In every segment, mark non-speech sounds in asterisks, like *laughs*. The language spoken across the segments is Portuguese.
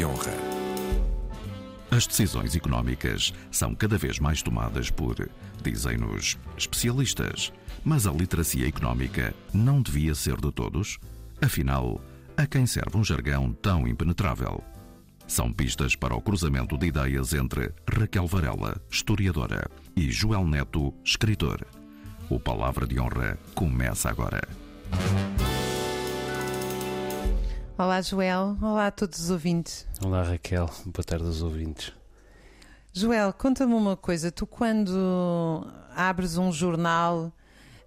de Honra. As decisões económicas são cada vez mais tomadas por, dizem-nos, especialistas. Mas a literacia económica não devia ser de todos? Afinal, a quem serve um jargão tão impenetrável? São pistas para o cruzamento de ideias entre Raquel Varela, historiadora, e Joel Neto, escritor. O Palavra de Honra começa agora. Olá, Joel. Olá a todos os ouvintes. Olá, Raquel. Boa tarde aos ouvintes. Joel, conta-me uma coisa. Tu, quando abres um jornal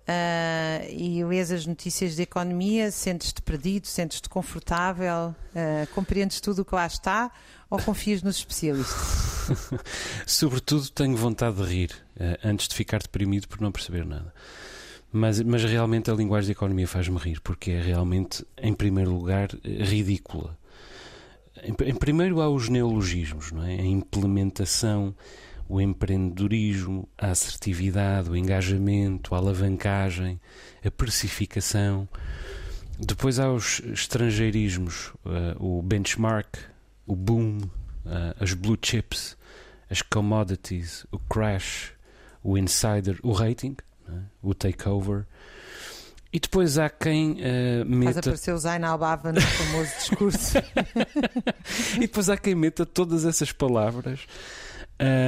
uh, e lês as notícias de economia, sentes-te perdido, sentes-te confortável, uh, compreendes tudo o que lá está ou confias nos especialistas? *laughs* Sobretudo, tenho vontade de rir uh, antes de ficar deprimido por não perceber nada. Mas, mas realmente a linguagem de economia faz-me rir, porque é realmente, em primeiro lugar, ridícula. Em, em primeiro há os neologismos, não é? a implementação, o empreendedorismo, a assertividade, o engajamento, a alavancagem, a precificação. Depois há os estrangeirismos, uh, o benchmark, o boom, uh, as blue chips, as commodities, o crash, o insider, o rating é? o takeover. E depois há quem uh, meta. Faz aparecer o Zain Albava no famoso discurso. *laughs* e depois há quem meta todas essas palavras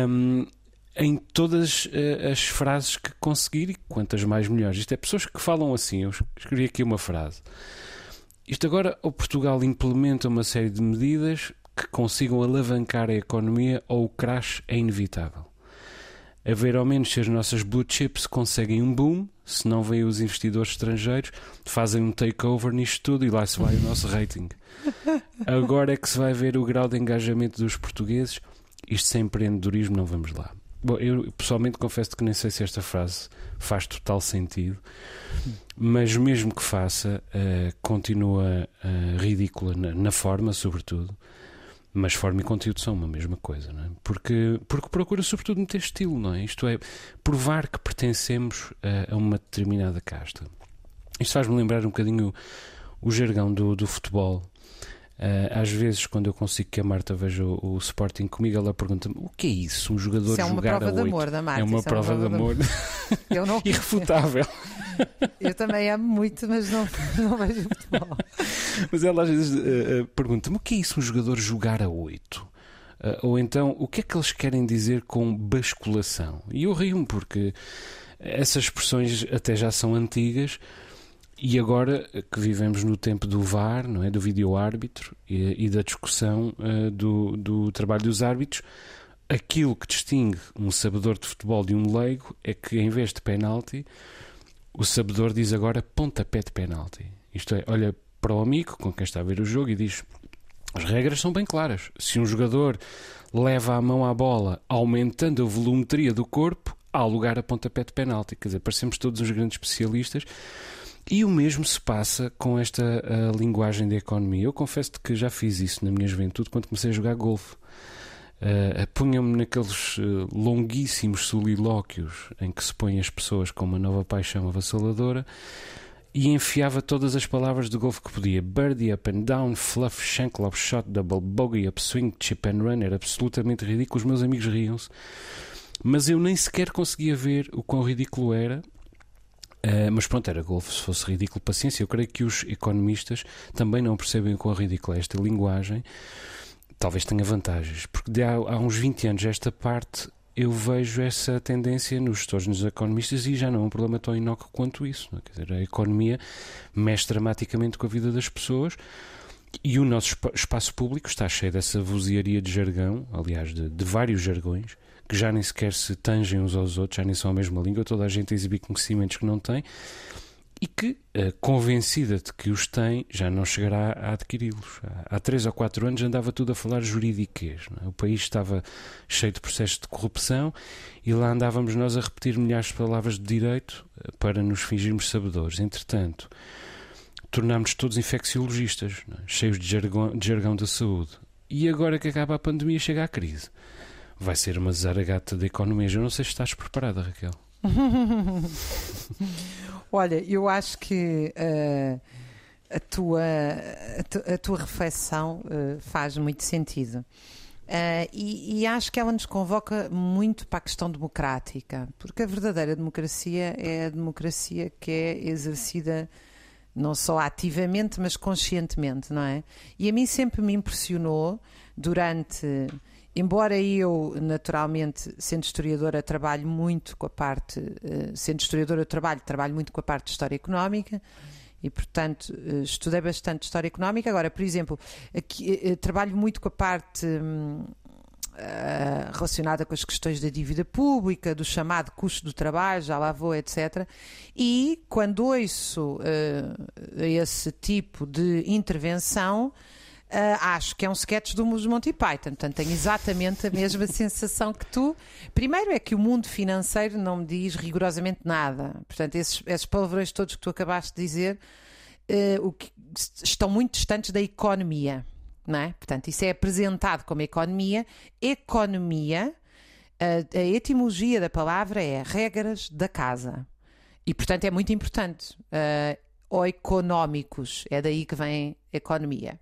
um, em todas uh, as frases que conseguir e quantas mais melhores. Isto é, pessoas que falam assim. Eu escrevi aqui uma frase. Isto agora, o Portugal implementa uma série de medidas que consigam alavancar a economia ou o crash é inevitável a ver ao menos se as nossas blue chips conseguem um boom, se não vêm os investidores estrangeiros, fazem um takeover nisto tudo e lá se vai o nosso rating. Agora é que se vai ver o grau de engajamento dos portugueses. Isto sem empreendedorismo não vamos lá. Bom, eu pessoalmente confesso que nem sei se esta frase faz total sentido, mas mesmo que faça, uh, continua uh, ridícula na, na forma, sobretudo mas forma e conteúdo são uma mesma coisa, não é? Porque, porque procura sobretudo meter estilo, não é? Isto é, provar que pertencemos a, a uma determinada casta. Isto faz-me lembrar um bocadinho o, o jargão do, do futebol. Uh, às vezes, quando eu consigo que a Marta veja o, o Sporting comigo, ela pergunta-me o que é isso? Um jogador isso é uma jogar prova a 8? de amor da Marta. É uma prova, é uma prova de amor. Eu *laughs* não Irrefutável. Eu também amo muito, mas não, *laughs* não vejo futebol. Mas ela às vezes uh, pergunta-me o que é isso um jogador jogar a 8? Uh, ou então, o que é que eles querem dizer com basculação? E eu rio-me porque essas expressões até já são antigas e agora que vivemos no tempo do VAR, não é? do vídeo-árbitro e, e, da discussão do, do trabalho dos árbitros, aquilo que distingue um sabedor de futebol de um leigo é que em vez de penalti o sabedor diz agora pontapé de penalti. Isto é, olha para o amigo com quem está a ver o jogo e diz: as regras são bem claras. Se um jogador leva a mão à bola aumentando a volumetria do corpo, há lugar a pontapé de penalti. Quer dizer, parecemos todos uns grandes especialistas. E o mesmo se passa com esta linguagem de economia. Eu confesso que já fiz isso na minha juventude quando comecei a jogar golfe. Uh, Punha-me naqueles uh, longuíssimos solilóquios em que se põem as pessoas com uma nova paixão avassaladora e enfiava todas as palavras de golfe que podia. Birdie, up and down, fluff, shank, love shot, double bogey, upswing, chip and run. Era absolutamente ridículo. Os meus amigos riam-se. Mas eu nem sequer conseguia ver o quão ridículo era. Uh, mas pronto, era golfe. Se fosse ridículo, paciência. Eu creio que os economistas também não percebem o quão ridícula é esta linguagem talvez tenha vantagens, porque de há, há uns 20 anos esta parte eu vejo essa tendência nos gestores, nos economistas e já não é um problema tão inócuo quanto isso. É? Quer dizer, a economia mexe dramaticamente com a vida das pessoas e o nosso espaço público está cheio dessa vozearia de jargão, aliás, de, de vários jargões, que já nem sequer se tangem uns aos outros, já nem são a mesma língua, toda a gente exibir conhecimentos que não tem e que, eh, convencida de que os tem, já não chegará a adquiri-los. Há três ou quatro anos andava tudo a falar juridiquês. É? O país estava cheio de processos de corrupção e lá andávamos nós a repetir milhares de palavras de direito eh, para nos fingirmos sabedores. Entretanto, tornámos todos infecciologistas, é? cheios de jargão, de jargão da saúde. E agora que acaba a pandemia, chega a crise. Vai ser uma zaragata de economias. Eu não sei se estás preparada, Raquel. *laughs* Olha, eu acho que uh, a tua, a, a tua reflexão uh, faz muito sentido. Uh, e, e, acho que ela nos convoca muito para a questão democrática, porque a verdadeira democracia é a democracia que é exercida não só ativamente, mas conscientemente, não é? E a mim sempre me impressionou durante. Embora eu, naturalmente, sendo historiadora, trabalho muito com a parte. Uh, sendo historiadora, trabalho, trabalho muito com a parte de história económica e, portanto, uh, estudei bastante história económica. Agora, por exemplo, aqui, uh, trabalho muito com a parte. Um, Uh, relacionada com as questões da dívida pública, do chamado custo do trabalho, já lá vou, etc. E quando ouço uh, esse tipo de intervenção, acho que é um sketch do Monty Python, portanto tenho exatamente a mesma *laughs* sensação que tu. Primeiro é que o mundo financeiro não me diz rigorosamente nada. Portanto, esses, esses palavrões todos que tu acabaste de dizer uh, que, estão muito distantes da economia. Não é? Portanto, isso é apresentado como economia. Economia, a, a etimologia da palavra é regras da casa. E, portanto, é muito importante. Uh, ou económicos, é daí que vem economia.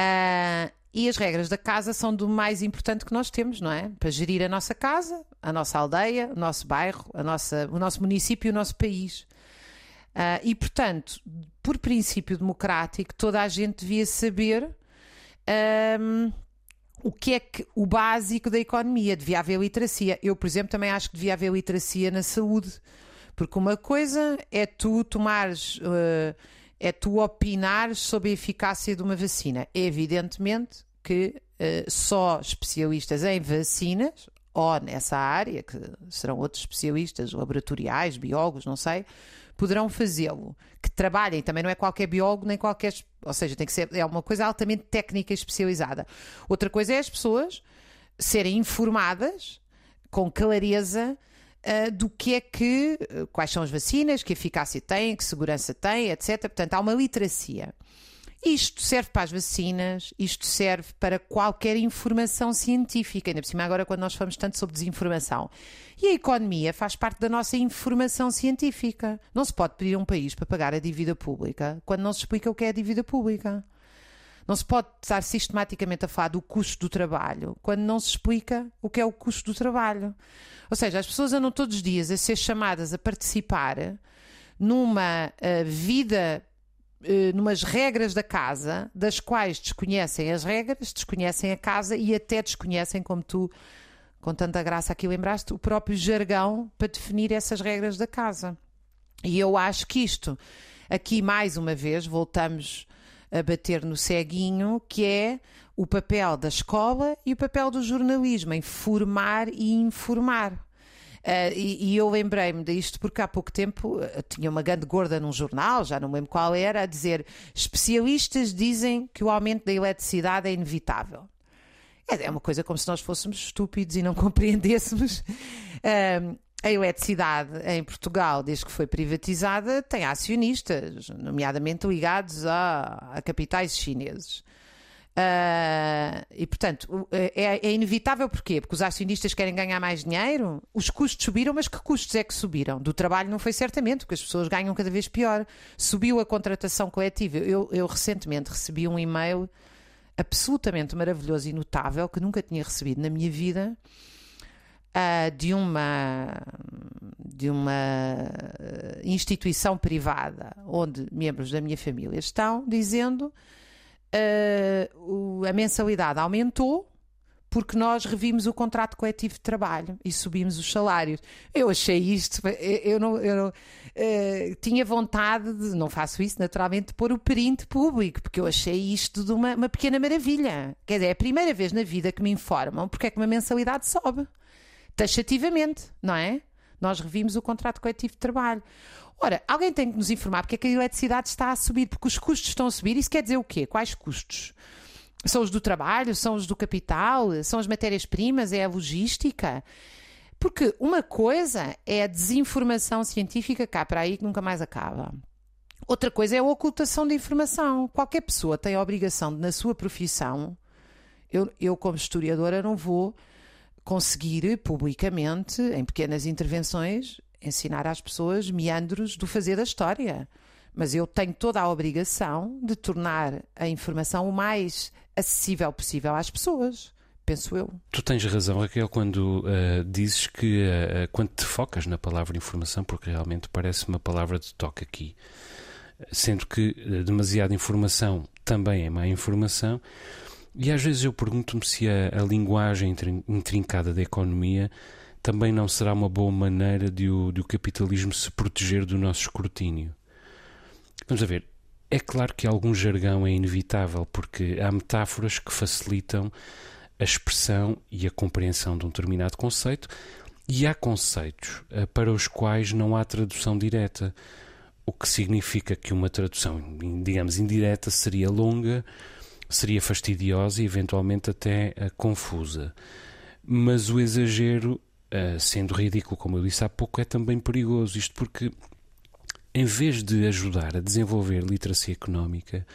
Uh, e as regras da casa são do mais importante que nós temos, não é? Para gerir a nossa casa, a nossa aldeia, o nosso bairro, a nossa, o nosso município e o nosso país. Uh, e, portanto, por princípio democrático, toda a gente devia saber um, o que é que o básico da economia. Devia haver literacia. Eu, por exemplo, também acho que devia haver literacia na saúde. Porque uma coisa é tu tomares. Uh, é tu opinares sobre a eficácia de uma vacina. Evidentemente que uh, só especialistas em vacinas, ou nessa área, que serão outros especialistas, laboratoriais, biólogos, não sei, poderão fazê-lo. Que trabalhem, também não é qualquer biólogo, nem qualquer. Ou seja, tem que ser. É uma coisa altamente técnica e especializada. Outra coisa é as pessoas serem informadas com clareza uh, do que é que, uh, quais são as vacinas, que eficácia têm, que segurança têm, etc. Portanto, há uma literacia. Isto serve para as vacinas, isto serve para qualquer informação científica, ainda por cima agora quando nós falamos tanto sobre desinformação. E a economia faz parte da nossa informação científica. Não se pode pedir a um país para pagar a dívida pública quando não se explica o que é a dívida pública. Não se pode estar sistematicamente a falar do custo do trabalho quando não se explica o que é o custo do trabalho. Ou seja, as pessoas andam todos os dias a ser chamadas a participar numa uh, vida, uh, numas regras da casa, das quais desconhecem as regras, desconhecem a casa e até desconhecem, como tu, com tanta graça aqui lembraste, o próprio jargão para definir essas regras da casa. E eu acho que isto, aqui mais uma vez, voltamos a bater no ceguinho, que é o papel da escola e o papel do jornalismo em formar e informar. Uh, e, e, eu lembrei-me disto porque há pouco tempo uh, tinha uma grande gorda num jornal, já não lembro qual era, a dizer: especialistas dizem que o aumento da eletricidade é inevitável. É, é uma coisa como se nós fôssemos estúpidos e não *laughs* compreendêssemos. Uh, a eletricidade em Portugal, desde que foi privatizada, tem acionistas, nomeadamente ligados a, a capitais chineses. Uh, e portanto é, é, inevitável porquê? Porque os acionistas querem ganhar mais dinheiro, os custos subiram, mas que custos é que subiram? Do trabalho não foi certamente, porque as pessoas ganham cada vez pior. Subiu a contratação coletiva. Eu, eu recentemente recebi um e-mail absolutamente maravilhoso e notável que nunca tinha recebido na minha vida uh, de uma de uma ah, instituição privada onde membros da minha família estão, dizendo uh, a mensalidade aumentou porque nós revimos o contrato coletivo de trabalho e subimos os salários. Eu achei isto, eu não, eu não uh, tinha vontade de, não faço isso naturalmente, de pôr o print público, porque eu achei isto de uma, uma pequena maravilha. Quer dizer, é a primeira vez na vida que me informam porque é que uma mensalidade sobe taxativamente, não é? Nós revimos o contrato coletivo de trabalho. Ora, alguém tem que nos informar porque é que a eletricidade está a subir, porque os custos estão a subir. Isso quer dizer o quê? Quais custos? São os do trabalho? São os do capital? São as matérias-primas? É a logística? Porque uma coisa é a desinformação científica cá para aí que nunca mais acaba. Outra coisa é a ocultação de informação. Qualquer pessoa tem a obrigação de, na sua profissão, eu, eu como historiadora não vou conseguir publicamente, em pequenas intervenções, ensinar às pessoas meandros do fazer da história. Mas eu tenho toda a obrigação de tornar a informação o mais acessível possível às pessoas penso eu. Tu tens razão, Raquel, quando uh, dizes que uh, quando te focas na palavra informação, porque realmente parece uma palavra de toque aqui, sendo que uh, demasiada informação também é má informação, e às vezes eu pergunto-me se a, a linguagem intrincada da economia também não será uma boa maneira de o, de o capitalismo se proteger do nosso escrutínio. Vamos a ver. É claro que algum jargão é inevitável, porque há metáforas que facilitam a expressão e a compreensão de um determinado conceito, e há conceitos uh, para os quais não há tradução direta, o que significa que uma tradução, digamos, indireta seria longa, seria fastidiosa e eventualmente até uh, confusa. Mas o exagero, uh, sendo ridículo, como eu disse há pouco, é também perigoso. Isto porque, em vez de ajudar a desenvolver literacia económica,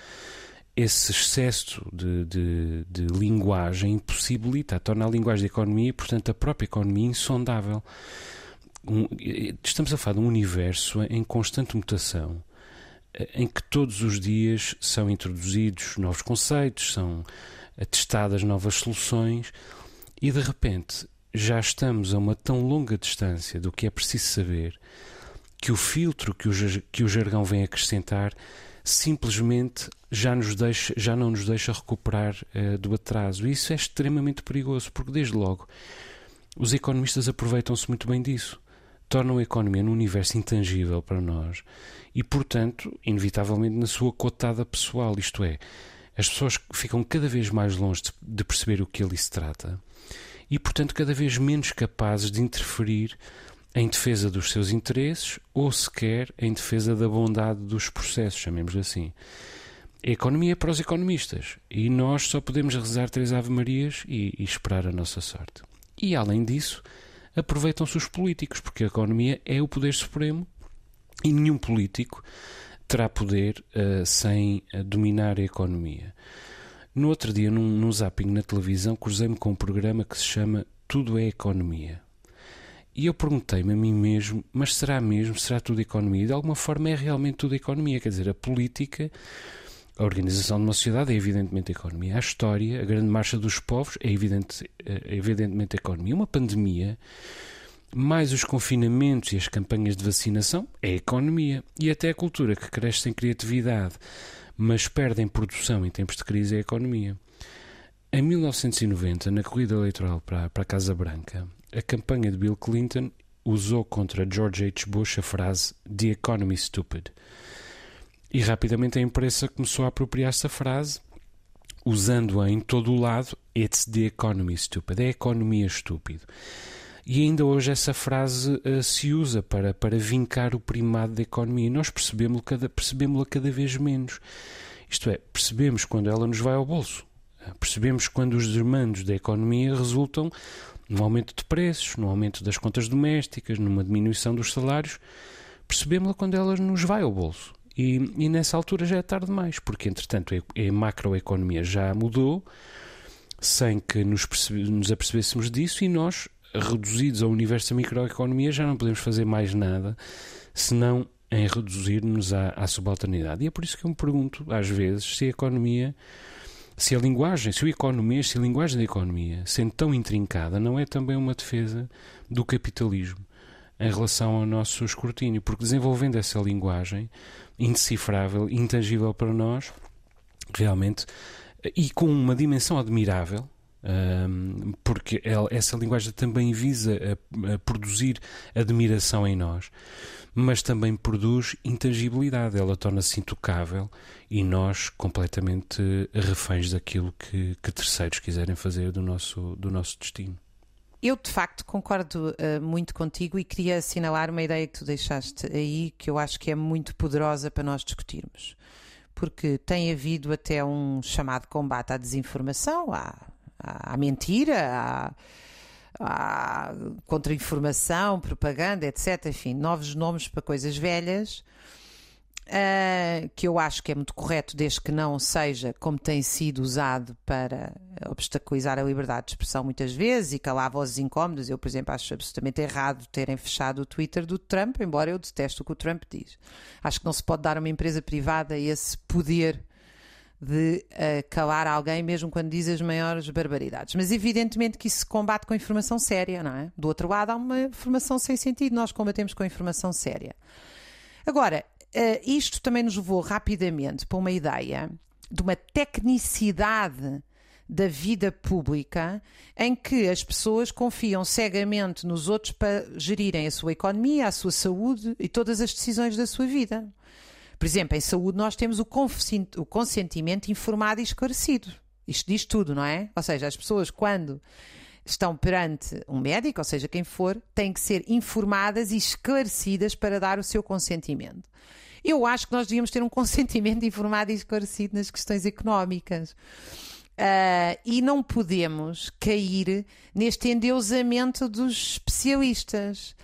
esse excesso de, de, de, linguagem impossibilita, torna a linguagem da economia, portanto, a própria economia insondável. Um, estamos a falar de um universo em constante mutação, em que todos os dias são introduzidos novos conceitos, são atestadas novas soluções, e de repente já estamos a uma tão longa distância do que é preciso saber que o filtro que o, que o jargão vem acrescentar simplesmente já, nos deixa, já não nos deixa recuperar uh, do atraso. E isso é extremamente perigoso, porque desde logo os economistas aproveitam-se muito bem disso. Tornam a economia num universo intangível para nós e, portanto, inevitavelmente na sua cotada pessoal, isto é, as pessoas ficam cada vez mais longe de, de perceber o que ali se trata e, portanto, cada vez menos capazes de interferir em defesa dos seus interesses ou sequer em defesa da bondade dos processos, chamemos assim. A economia é para os economistas e nós só podemos rezar três Ave-Marias e, e esperar a nossa sorte. E além disso, aproveitam-se os políticos, porque a economia é o poder supremo e nenhum político terá poder uh, sem uh, dominar a economia. No outro dia, num, num zapping na televisão, cruzei-me com um programa que se chama Tudo é Economia. E eu perguntei-me a mim mesmo, mas será mesmo? Será tudo economia? De alguma forma é realmente tudo economia. Quer dizer, a política, a organização de uma sociedade é evidentemente economia. A história, a grande marcha dos povos é, evidente, é evidentemente economia. Uma pandemia, mais os confinamentos e as campanhas de vacinação, é economia. E até a cultura que cresce sem criatividade, mas perde em produção em tempos de crise, é economia. Em 1990, na corrida eleitoral para, para a Casa Branca, a campanha de Bill Clinton usou contra George H. Bush a frase The Economy Stupid. E rapidamente a imprensa começou a apropriar-se da frase, usando-a em todo o lado: It's the economy stupid. É a economia estúpido. E ainda hoje essa frase uh, se usa para, para vincar o primado da economia. E nós percebemos-la cada, percebemos cada vez menos. Isto é, percebemos quando ela nos vai ao bolso. Percebemos quando os desmandos da economia resultam num aumento de preços, num aumento das contas domésticas, numa diminuição dos salários, percebemos-la quando ela nos vai ao bolso. E, e, nessa altura já é tarde demais, porque entretanto a, macroeconomia já mudou sem que nos, nos apercebêssemos disso e nós, reduzidos ao universo da microeconomia, já não podemos fazer mais nada senão em reduzir-nos à, à subalternidade. E é por isso que eu me pergunto, às vezes, se a economia se a linguagem, se o economia, se a linguagem da economia, sendo tão intrincada, não é também uma defesa do capitalismo em relação ao nosso escrutínio, porque desenvolvendo essa linguagem indecifrável, intangível para nós, realmente, e com uma dimensão admirável, porque essa linguagem também visa a, produzir admiração em nós, mas também produz intangibilidade. Ela torna-se intocável e nós completamente reféns daquilo que, que, terceiros quiserem fazer do nosso, do nosso destino. Eu, de facto, concordo uh, muito contigo e queria assinalar uma ideia que tu deixaste aí que eu acho que é muito poderosa para nós discutirmos. Porque tem havido até um chamado combate à desinformação, à, à, mentira, à, à contra-informação, propaganda, etc. Enfim, novos nomes para coisas velhas Uh, que eu acho que é muito correto, desde que não seja como tem sido usado para obstaculizar a liberdade de expressão muitas vezes e calar vozes incómodas. Eu, por exemplo, acho absolutamente errado terem fechado o Twitter do Trump, embora eu detesto o que o Trump diz. Acho que não se pode dar a uma empresa privada esse poder de uh, calar alguém mesmo quando diz as maiores barbaridades. Mas evidentemente que isso se combate com informação séria, não é? Do outro lado há uma informação sem sentido, nós combatemos com informação séria. Agora, uh, isto também nos levou rapidamente para uma ideia de uma tecnicidade da vida pública em que as pessoas confiam cegamente nos outros para gerirem a sua economia, a sua saúde e todas as decisões da sua vida. Por exemplo, em saúde nós temos o consentimento informado e esclarecido. Isto diz tudo, não é? Ou seja, as pessoas quando estão perante um médico, ou seja, quem for, têm que ser informadas e esclarecidas para dar o seu consentimento. Eu acho que nós devíamos ter um consentimento *laughs* informado e esclarecido nas questões económicas. Uh, e não podemos cair neste endeusamento dos especialistas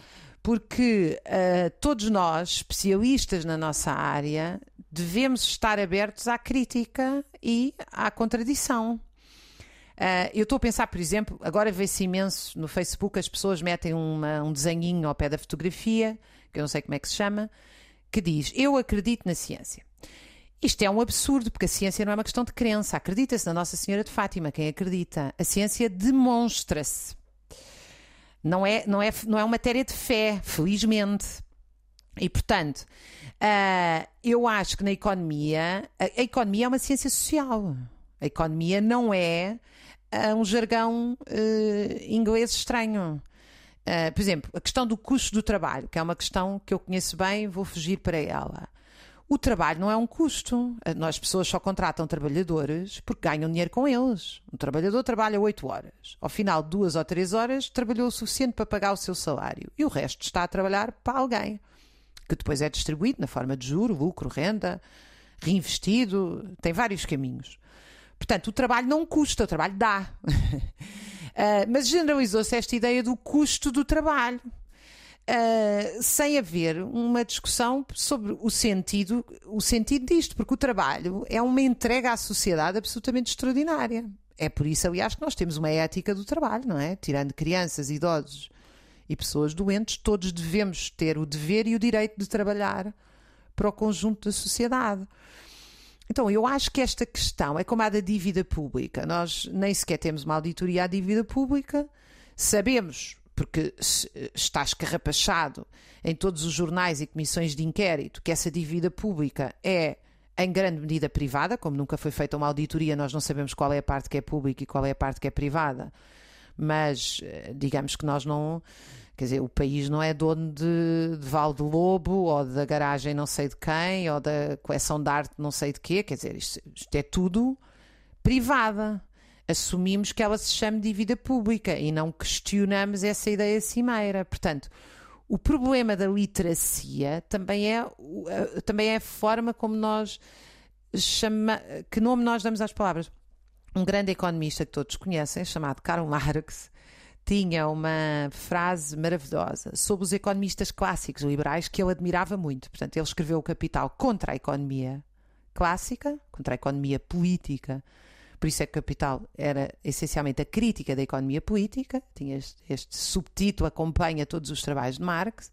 porque uh, todos nós, especialistas na nossa área, devemos estar abertos à crítica e à contradição. Uh, eu estou a pensar, por exemplo, agora vê-se imenso no Facebook, as pessoas metem uma, um desenhinho ao pé da fotografia, que eu não sei como é que se chama, que diz: Eu acredito na ciência. Isto é um absurdo, porque a ciência não é uma questão de crença. Acredita-se na Nossa Senhora de Fátima, quem acredita. A ciência demonstra-se. Não é, não, é, não é uma matéria de fé, felizmente. E, portanto, uh, eu acho que na economia, a, a, economia é uma ciência social. A economia não é uh, um jargão uh, inglês estranho. Por exemplo, a questão do custo do trabalho, que é uma questão que eu conheço bem, vou fugir para ela. O trabalho não é um custo. Nós, pessoas, só contratam trabalhadores porque ganham dinheiro com eles. Um trabalhador trabalha 8 horas. Ao final de duas ou três horas, trabalhou o suficiente para pagar o seu salário. E o resto está a trabalhar para alguém, que depois é distribuído na forma de juro, lucro, renda, reinvestido. Tem vários caminhos. Portanto, o trabalho não custa, o trabalho dá. *laughs* uh, mas generalizou-se esta ideia do custo do trabalho. Uh, sem haver uma discussão sobre o sentido, o sentido disto, porque o trabalho é uma entrega à sociedade absolutamente extraordinária. É por isso, aliás, que nós temos uma ética do trabalho, não é? Tirando crianças, idosos e pessoas doentes, todos devemos ter o dever e o direito de trabalhar para o conjunto da sociedade. Então, eu acho que esta questão é como a da dívida pública. Nós nem sequer temos uma auditoria à dívida pública, sabemos porque está escarrapachado em todos os jornais e comissões de inquérito que essa dívida pública é em grande medida privada, como nunca foi feita uma auditoria, nós não sabemos qual é a parte que é pública e qual é a parte que é privada, mas eh, digamos que nós não. Quer dizer, o país não é dono de, de Valde Lobo ou da garagem não sei de quem ou da coleção de arte não sei de quê. Quer dizer, isto, isto é tudo privada assumimos que ela se chame dívida pública e não questionamos essa ideia cimeira. Portanto, o problema da literacia também é, também é a forma como nós chama, que nome nós damos às palavras. Um grande economista que todos conhecem, chamado Karl Marx, tinha uma frase maravilhosa sobre os economistas clássicos liberais que ele admirava muito. Portanto, ele escreveu o Capital contra a economia clássica, contra a economia política por isso é que Capital era essencialmente a crítica da economia política, tinha este, este subtítulo, acompanha todos os trabalhos de Marx,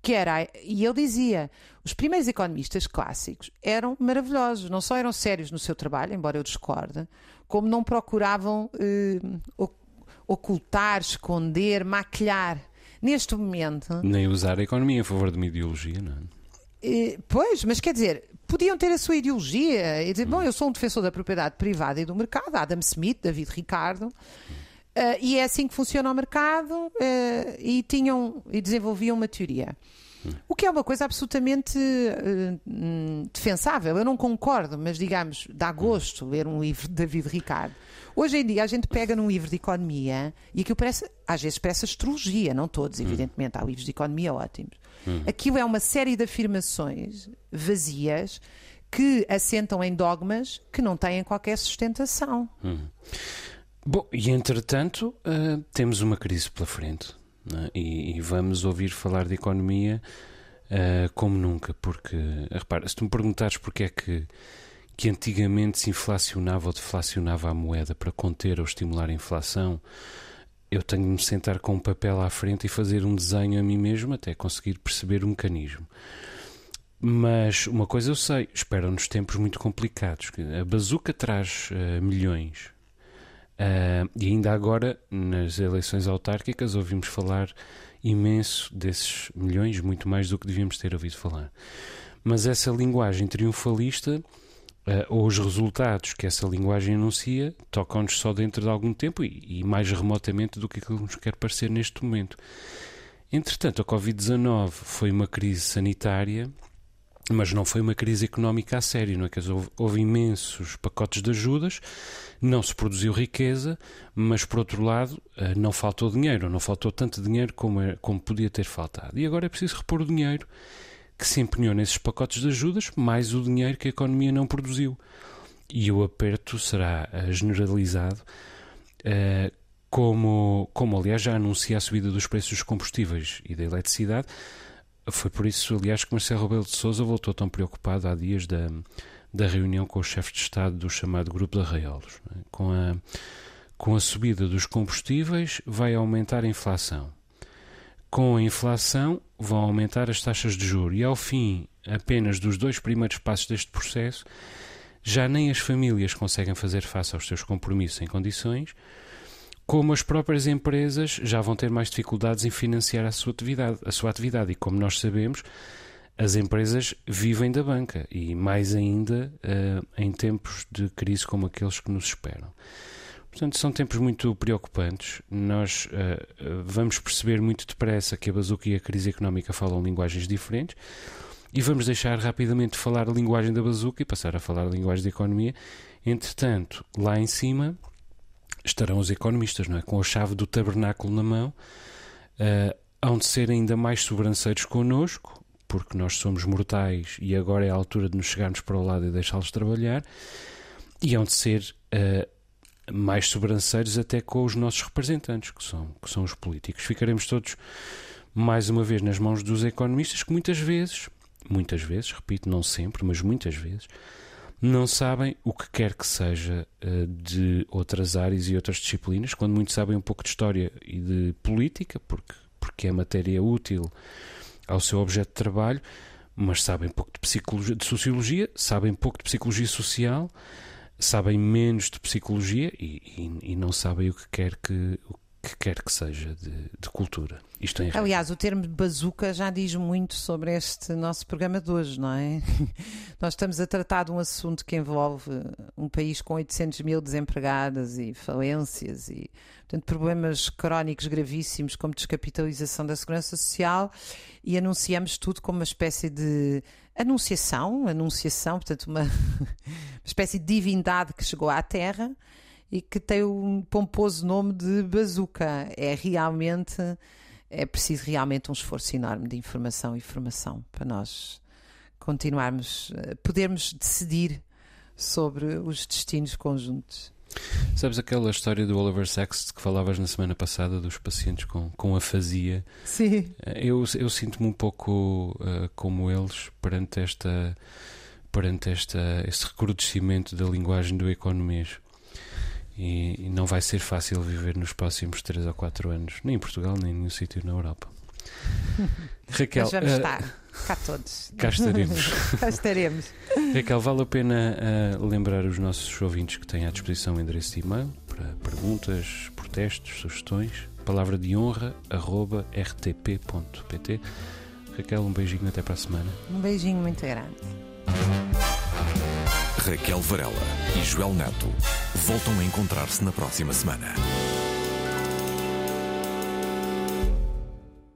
que era, e ele dizia, os primeiros economistas clássicos eram maravilhosos, não só eram sérios no seu trabalho, embora eu discorde, como não procuravam eh, ocultar, esconder, maquilhar. Neste momento. Nem usar a economia a favor de uma ideologia, não é? Eh, pois, mas quer dizer, podiam ter a sua ideologia e dizer, bom, eu sou um defensor da propriedade privada e do mercado, Adam Smith, David Ricardo, uh, e é assim que funciona o mercado, uh, e tinham e desenvolviam uma teoria. O que é uma coisa absolutamente uh, defensável. Eu não concordo, mas digamos, dá gosto ler um livro de David Ricardo. Hoje em dia a gente pega num livro de economia e aquilo parece, às vezes parece astrologia, não todos, evidentemente, há livros de economia ótimos. Uhum. Aquilo é uma série de afirmações vazias que assentam em dogmas que não têm qualquer sustentação. Uhum. Bom, e entretanto, uh, temos uma crise pela frente. É? E, e, vamos ouvir falar de economia uh, como nunca, porque, repara, se tu me perguntares porque é que, que antigamente se inflacionava ou deflacionava a moeda para conter ou estimular a inflação, eu tenho de me sentar com um papel à frente e fazer um desenho a mim mesmo até conseguir perceber o mecanismo. Mas uma coisa eu sei, esperam-nos tempos muito complicados. A bazuca traz uh, milhões. Uh, e ainda agora, nas eleições autárquicas, ouvimos falar imenso desses milhões, muito mais do que devíamos ter ouvido falar. Mas essa linguagem triunfalista Uh, ou os resultados que essa linguagem anuncia tocam-nos só dentro de algum tempo e, e, mais remotamente do que aquilo que nos quer parecer neste momento. Entretanto, a Covid-19 foi uma crise sanitária, mas não foi uma crise económica a sério, não é? Quer houve, houve imensos pacotes de ajudas, não se produziu riqueza, mas por outro lado uh, não faltou dinheiro, não faltou tanto dinheiro como, é, como podia ter faltado. E agora é preciso repor o dinheiro que se empenhou nesses pacotes de ajudas, mais o dinheiro que a economia não produziu. E o aperto será eh, generalizado, uh, como, como aliás já anuncia a subida dos preços dos combustíveis e da eletricidade. Foi por isso, aliás, que Marcelo Rebelo de Sousa voltou tão preocupado há dias da, da reunião com o chefe de Estado do chamado Grupo de Arraiolos. É? Com a, com a subida dos combustíveis, vai aumentar a inflação com a inflação, vão aumentar as taxas de juros e, ao fim apenas dos dois primeiros passos deste processo, já nem as famílias conseguem fazer face aos seus compromissos em condições, como as próprias empresas já vão ter mais dificuldades em financiar a sua atividade. A sua atividade. E como nós sabemos, as empresas vivem da banca e mais ainda uh, em tempos de crise como aqueles que nos esperam. Portanto, são tempos muito preocupantes. Nós uh, vamos perceber muito depressa que a bazuca e a crise económica falam linguagens diferentes e vamos deixar rapidamente de falar a linguagem da bazuca e passar a falar a linguagem da economia. Entretanto, lá em cima estarão os economistas, não é? Com a chave do tabernáculo na mão, uh, hão de ser ainda mais sobranceiros connosco, porque nós somos mortais e agora é a altura de nos chegarmos para o lado e deixá-los trabalhar, e hão de ser. Uh, mais sobranceiros até com os nossos representantes, que são, que são os políticos. Ficaremos todos, mais uma vez, nas mãos dos economistas, que muitas vezes, muitas vezes, repito, não sempre, mas muitas vezes, não sabem o que quer que seja eh, de outras áreas e outras disciplinas, quando muitos sabem um pouco de história e de política, porque, porque é matéria útil ao seu objeto de trabalho, mas sabem pouco de, psicologia, de sociologia, sabem pouco de psicologia social, sabem menos de psicologia e, e, e, não sabem o que quer que, que, quer que seja de, de cultura. Isto Aliás, o termo bazuca já diz muito sobre este nosso programa de hoje, não é? *laughs* Nós estamos a tratar de um assunto que envolve um país com 800 mil desempregadas e falências e portanto, problemas crónicos gravíssimos como descapitalização da segurança social e anunciamos tudo como uma espécie de anunciação, anunciação, portanto, uma, *laughs* uma espécie de divindade que chegou à Terra e que tem um pomposo nome de bazuca. É realmente, é preciso realmente um esforço enorme de informação e formação para nós continuarmos, eh, podermos decidir sobre os destinos conjuntos. Sabes aquela história do Oliver Sacks que falavas na semana passada dos pacientes com, com afasia? Sim. Eh, eu, eu sinto-me um pouco uh, como eles perante esta perante esta, este recrudescimento da linguagem do economês. E, e, não vai ser fácil viver nos próximos 3 ou 4 anos, nem em Portugal, nem em nenhum sítio na Europa. *laughs* Raquel. Mas vamos uh, estar cá todos. Cá estaremos. *laughs* cá estaremos. Raquel, vale a pena uh, lembrar os nossos ouvintes que têm à disposição o endereço de e-mail para perguntas, protestos, sugestões. Palavra de honra, arroba rtp.pt. Raquel, um beijinho até para a semana. Um beijinho muito grande. Raquel Varela e Joel Neto voltam a encontrar-se na próxima semana.